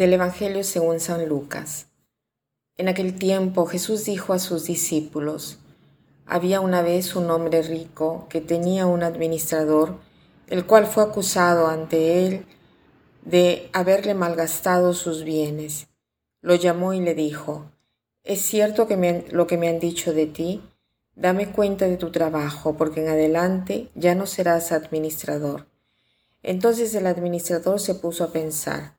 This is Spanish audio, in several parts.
Del Evangelio según San Lucas. En aquel tiempo Jesús dijo a sus discípulos, había una vez un hombre rico que tenía un administrador, el cual fue acusado ante él de haberle malgastado sus bienes. Lo llamó y le dijo, ¿es cierto que lo que me han dicho de ti? Dame cuenta de tu trabajo, porque en adelante ya no serás administrador. Entonces el administrador se puso a pensar,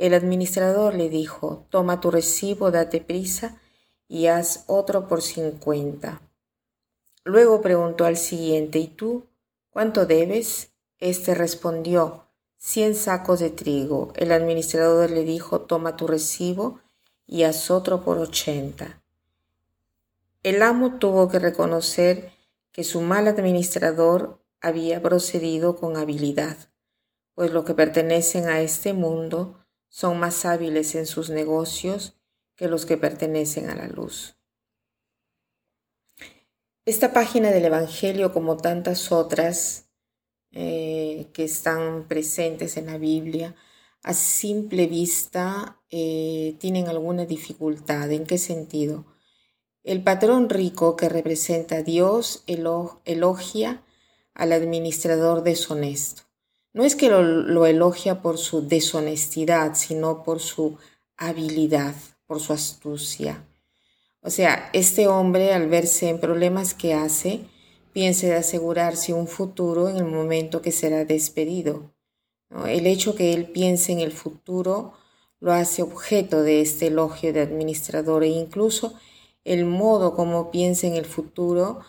El administrador le dijo, toma tu recibo, date prisa y haz otro por cincuenta. Luego preguntó al siguiente, ¿y tú cuánto debes? Este respondió, cien sacos de trigo. El administrador le dijo, toma tu recibo y haz otro por ochenta. El amo tuvo que reconocer que su mal administrador había procedido con habilidad, pues lo que pertenecen a este mundo son más hábiles en sus negocios que los que pertenecen a la luz. Esta página del Evangelio, como tantas otras eh, que están presentes en la Biblia, a simple vista eh, tienen alguna dificultad. ¿En qué sentido? El patrón rico que representa a Dios elogia al administrador deshonesto. No es que lo, elogia por su deshonestidad, sino por su habilidad, por su astucia. O sea, este hombre al verse en problemas que hace, piensa de asegurarse un futuro en el momento que será despedido. El hecho que él piense en el futuro lo hace objeto de este elogio de administrador e incluso el modo como piensa en el futuro,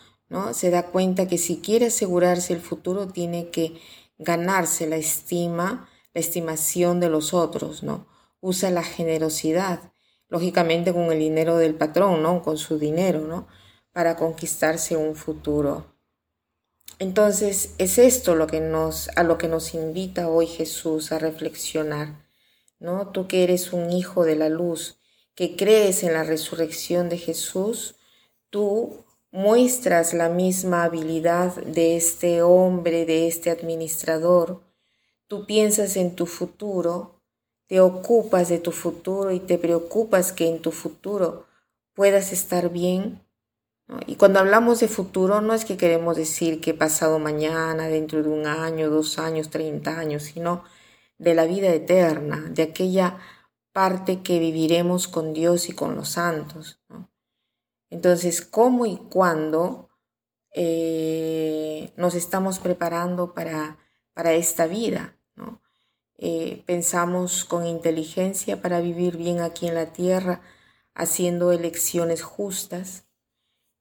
Se da cuenta que si quiere asegurarse el futuro tiene que ganarse la estima, la estimación de los otros, ¿no? Usa la generosidad, lógicamente con el dinero del patrón, ¿no? Con su dinero, ¿no? Para conquistarse un futuro. Entonces, es esto lo que nos, a lo que nos invita hoy Jesús a reflexionar, ¿no? Tú que eres un hijo de la luz, que crees en la resurrección de Jesús, tú muestras la misma habilidad de este hombre, de este administrador. Tú piensas en tu futuro, te ocupas de tu futuro y te preocupas que en tu futuro puedas estar bien. Y cuando hablamos de futuro no es que queremos decir que pasado mañana, dentro de un año, dos años, treinta años, sino de la vida eterna, de aquella parte que viviremos con Dios y con los santos. Entonces, ¿cómo y cuándo eh, nos estamos preparando para, para esta vida? ¿no? Eh, pensamos con inteligencia para vivir bien aquí en la tierra, haciendo elecciones justas.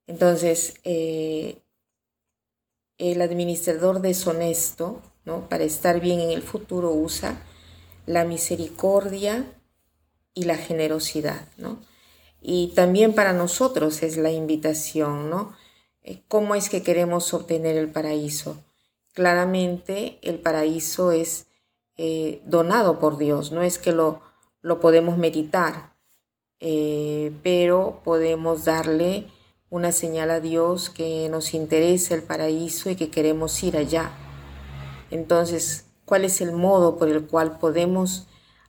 Entonces, eh, el administrador deshonesto, ¿no? para estar bien en el futuro, usa la misericordia y la generosidad. ¿no? Y también para nosotros es la invitación, ¿no? Eh, ¿Cómo es que queremos obtener el paraíso? Claramente el paraíso es eh, donado por Dios, no es que lo, lo podemos meditar, eh, pero podemos darle una señal a Dios que nos interesa el paraíso y que queremos ir allá. Entonces, ¿cuál es el modo por el cual podemos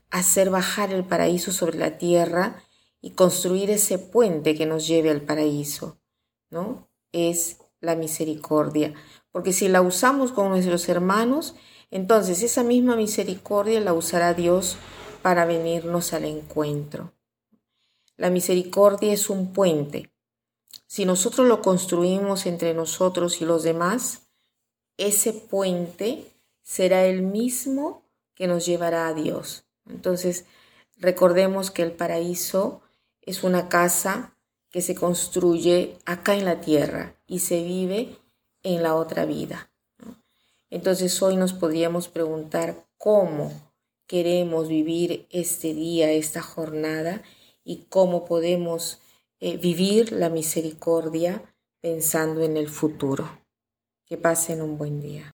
hacer bajar el paraíso sobre la tierra y construir ese puente que nos lleve al paraíso, ¿no? Es la misericordia, porque si la usamos con nuestros hermanos, entonces esa misma misericordia la usará Dios para venirnos al encuentro. La misericordia es un puente. Si nosotros lo construimos entre nosotros y los demás, ese puente será el mismo que nos llevará a Dios. Entonces, recordemos que el paraíso es una casa que se construye acá en la tierra y se vive en la otra vida. Entonces hoy nos podríamos preguntar cómo queremos vivir este día, esta jornada y cómo podemos eh, vivir la misericordia pensando en el futuro. Que pasen un buen día.